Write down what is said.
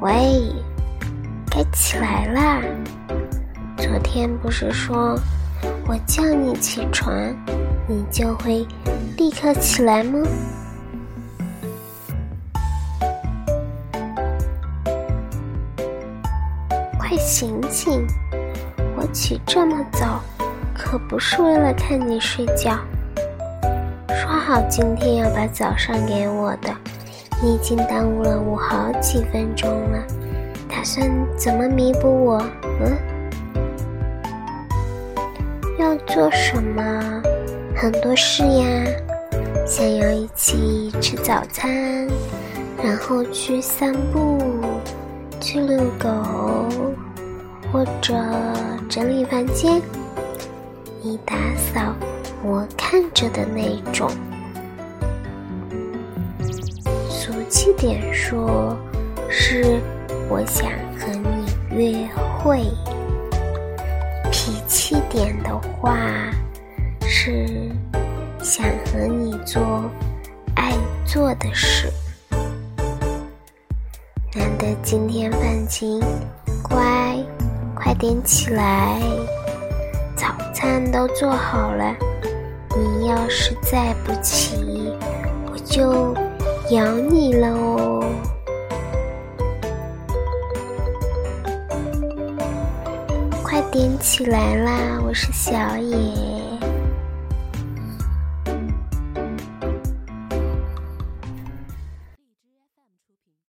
喂，该起来啦！昨天不是说我叫你起床，你就会立刻起来吗？快醒醒！我起这么早，可不是为了看你睡觉。说好今天要把早上给我的。你已经耽误了我好几分钟了，打算怎么弥补我？嗯？要做什么？很多事呀，想要一起吃早餐，然后去散步，去遛狗，或者整理房间。你打扫，我看着的那种。气点说，是我想和你约会；脾气点的话，是想和你做爱做的事。难得今天放晴，乖，快点起来，早餐都做好了。你要是再不起，我就……咬你了哦！快点起来啦，我是小野。